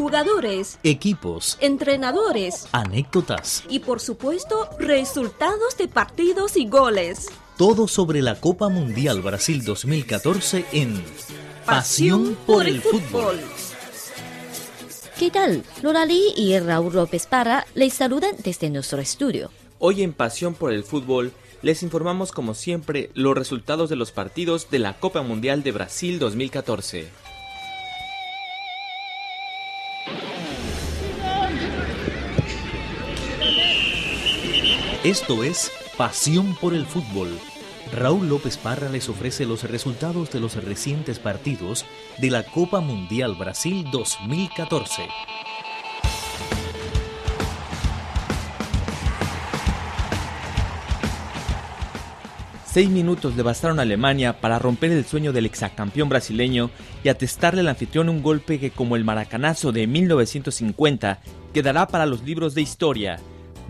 jugadores, equipos, entrenadores anécdotas, y por supuesto resultados de partidos y goles. todo sobre la Copa Mundial Brasil 2014 en Pasión por el Fútbol. ¿Qué tal? Lola Lee y Raúl López Parra les saludan desde nuestro estudio. Hoy en Pasión por el Fútbol les informamos como siempre los resultados de los partidos de la Copa Mundial de Brasil 2014. Esto es Pasión por el Fútbol. Raúl López Parra les ofrece los resultados de los recientes partidos de la Copa Mundial Brasil 2014. Seis minutos le bastaron a Alemania para romper el sueño del exacampeón brasileño y atestarle al anfitrión un golpe que como el maracanazo de 1950 quedará para los libros de historia.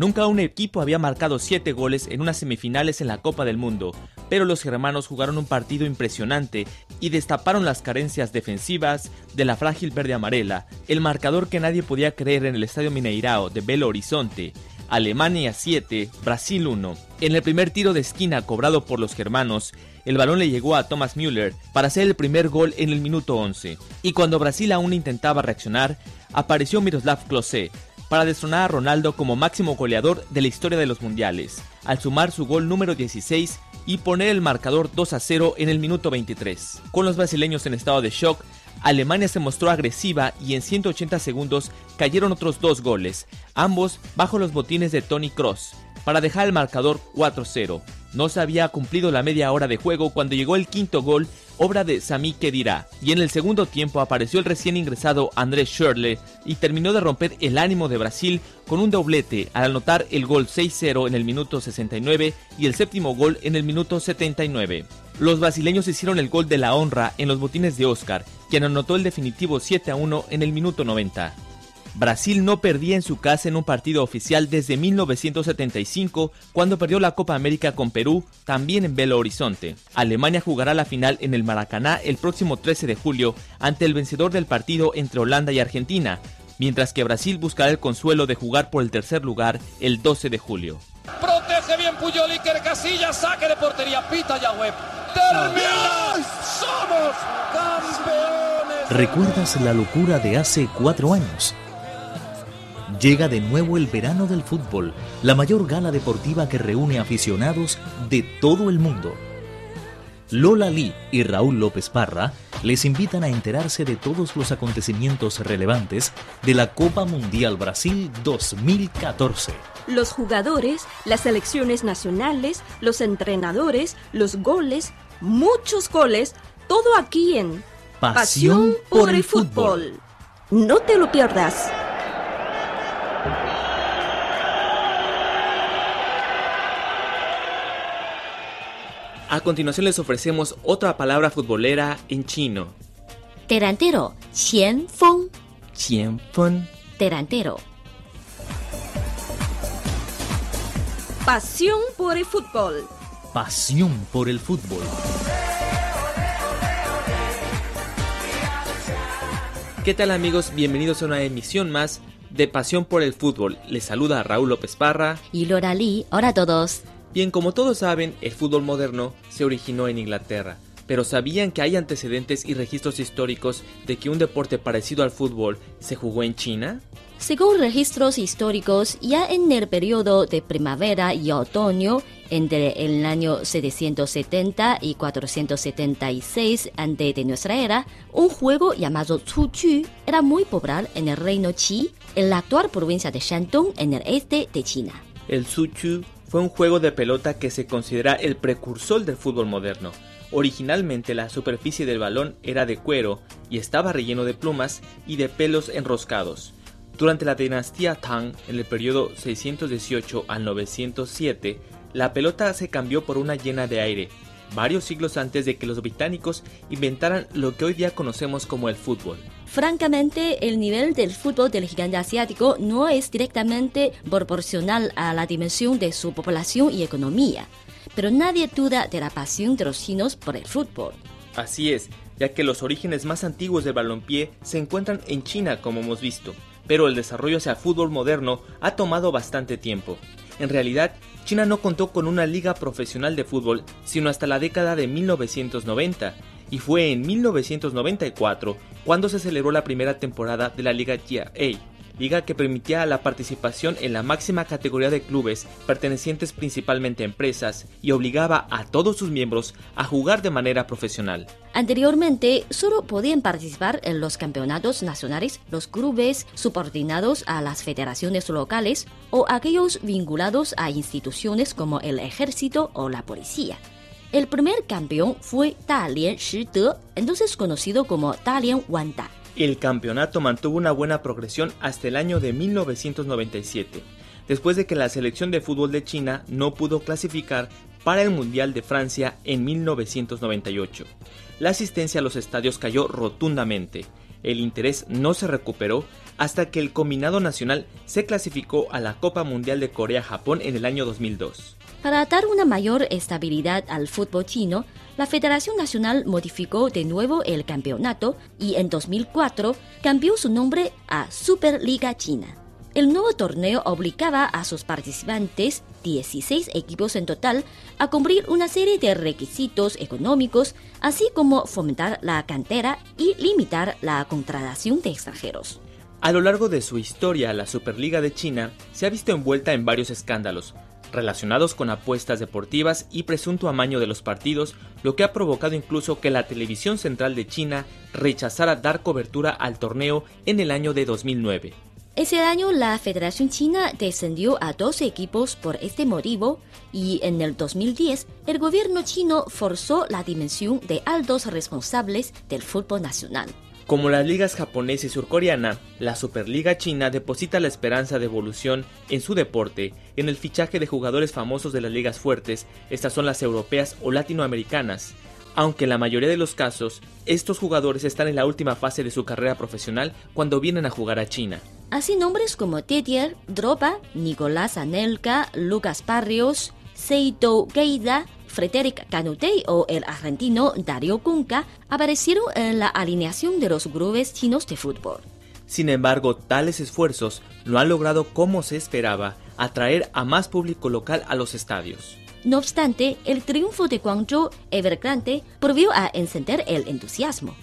Nunca un equipo había marcado siete goles en unas semifinales en la Copa del Mundo, pero los germanos jugaron un partido impresionante y destaparon las carencias defensivas de la frágil verde amarela, el marcador que nadie podía creer en el Estadio Mineirao de Belo Horizonte. Alemania 7, Brasil 1. En el primer tiro de esquina cobrado por los germanos, el balón le llegó a Thomas Müller para hacer el primer gol en el minuto 11. Y cuando Brasil aún intentaba reaccionar, apareció Miroslav Klose para destronar a Ronaldo como máximo goleador de la historia de los mundiales, al sumar su gol número 16 y poner el marcador 2 a 0 en el minuto 23. Con los brasileños en estado de shock, Alemania se mostró agresiva y en 180 segundos cayeron otros dos goles, ambos bajo los botines de Tony Cross, para dejar el marcador 4-0. No se había cumplido la media hora de juego cuando llegó el quinto gol, obra de Sami Khedira, y en el segundo tiempo apareció el recién ingresado Andrés Schürrle y terminó de romper el ánimo de Brasil con un doblete al anotar el gol 6-0 en el minuto 69 y el séptimo gol en el minuto 79. Los brasileños hicieron el gol de la honra en los botines de Oscar, quien anotó el definitivo 7 1 en el minuto 90. Brasil no perdía en su casa en un partido oficial desde 1975, cuando perdió la Copa América con Perú, también en Belo Horizonte. Alemania jugará la final en el Maracaná el próximo 13 de julio ante el vencedor del partido entre Holanda y Argentina, mientras que Brasil buscará el consuelo de jugar por el tercer lugar el 12 de julio. Protege bien Puyol, Iker Casillas, saque de portería, pita Yahweh. ¡Termina! ¡Somos campeones! ¿Recuerdas la locura de hace cuatro años? Llega de nuevo el verano del fútbol, la mayor gala deportiva que reúne aficionados de todo el mundo. Lola Lee y Raúl López Parra les invitan a enterarse de todos los acontecimientos relevantes de la Copa Mundial Brasil 2014. Los jugadores, las selecciones nacionales, los entrenadores, los goles, muchos goles, todo aquí en Pasión por el fútbol. No te lo pierdas. A continuación les ofrecemos otra palabra futbolera en chino. Delantero, 前锋, Qianfen. delantero. Pasión por el fútbol. Pasión por el fútbol. ¿Qué tal amigos? Bienvenidos a una emisión más de Pasión por el Fútbol. Les saluda Raúl López Parra. Y Lola Lee, hola a todos. Bien, como todos saben, el fútbol moderno se originó en Inglaterra. Pero ¿sabían que hay antecedentes y registros históricos de que un deporte parecido al fútbol se jugó en China? Según registros históricos, ya en el periodo de primavera y otoño, entre el año 770 y 476 antes de nuestra era, un juego llamado Chu era muy popular en el reino Qi, en la actual provincia de Shandong, en el este de China. El Suchu fue un juego de pelota que se considera el precursor del fútbol moderno. Originalmente la superficie del balón era de cuero y estaba relleno de plumas y de pelos enroscados. Durante la dinastía Tang, en el periodo 618 al 907, la pelota se cambió por una llena de aire, varios siglos antes de que los británicos inventaran lo que hoy día conocemos como el fútbol. Francamente, el nivel del fútbol del gigante asiático no es directamente proporcional a la dimensión de su población y economía, pero nadie duda de la pasión de los chinos por el fútbol. Así es, ya que los orígenes más antiguos del balompié se encuentran en China, como hemos visto, pero el desarrollo hacia el fútbol moderno ha tomado bastante tiempo. En realidad, China no contó con una liga profesional de fútbol sino hasta la década de 1990, y fue en 1994 cuando se celebró la primera temporada de la Liga GA, liga que permitía la participación en la máxima categoría de clubes pertenecientes principalmente a empresas y obligaba a todos sus miembros a jugar de manera profesional. Anteriormente, solo podían participar en los campeonatos nacionales los clubes subordinados a las federaciones locales o aquellos vinculados a instituciones como el ejército o la policía. El primer campeón fue Dalian Shide, entonces conocido como Dalian Wanda. El campeonato mantuvo una buena progresión hasta el año de 1997, después de que la selección de fútbol de China no pudo clasificar para el Mundial de Francia en 1998. La asistencia a los estadios cayó rotundamente. El interés no se recuperó hasta que el combinado nacional se clasificó a la Copa Mundial de Corea-Japón en el año 2002. Para dar una mayor estabilidad al fútbol chino, la Federación Nacional modificó de nuevo el campeonato y en 2004 cambió su nombre a Superliga China. El nuevo torneo obligaba a sus participantes, 16 equipos en total, a cumplir una serie de requisitos económicos, así como fomentar la cantera y limitar la contratación de extranjeros. A lo largo de su historia, la Superliga de China se ha visto envuelta en varios escándalos, relacionados con apuestas deportivas y presunto amaño de los partidos, lo que ha provocado incluso que la televisión central de China rechazara dar cobertura al torneo en el año de 2009. Ese año la Federación China descendió a 12 equipos por este motivo y en el 2010 el gobierno chino forzó la dimensión de altos responsables del fútbol nacional. Como las ligas japonesa y surcoreana, la Superliga China deposita la esperanza de evolución en su deporte en el fichaje de jugadores famosos de las ligas fuertes, estas son las europeas o latinoamericanas, aunque en la mayoría de los casos, estos jugadores están en la última fase de su carrera profesional cuando vienen a jugar a China. Así nombres como Tetier, Dropa, Nicolás Anelka, Lucas Barrios, Seito Geida, Frederic Canutey o el argentino Dario Cunca aparecieron en la alineación de los clubes chinos de fútbol. Sin embargo, tales esfuerzos no han logrado, como se esperaba, atraer a más público local a los estadios. No obstante, el triunfo de Guangzhou Evergrande volvió a encender el entusiasmo.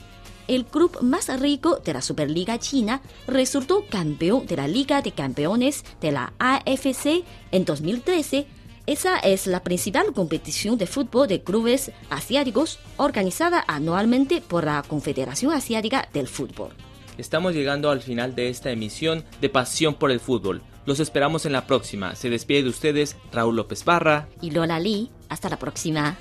El club más rico de la Superliga China resultó campeón de la Liga de Campeones de la AFC en 2013 esa es la principal competición de fútbol de clubes asiáticos organizada anualmente por la Confederación Asiática del Fútbol. Estamos llegando al final de esta emisión de Pasión por el Fútbol. Los esperamos en la próxima. Se despide de ustedes Raúl López Barra y Lola Lee. Hasta la próxima.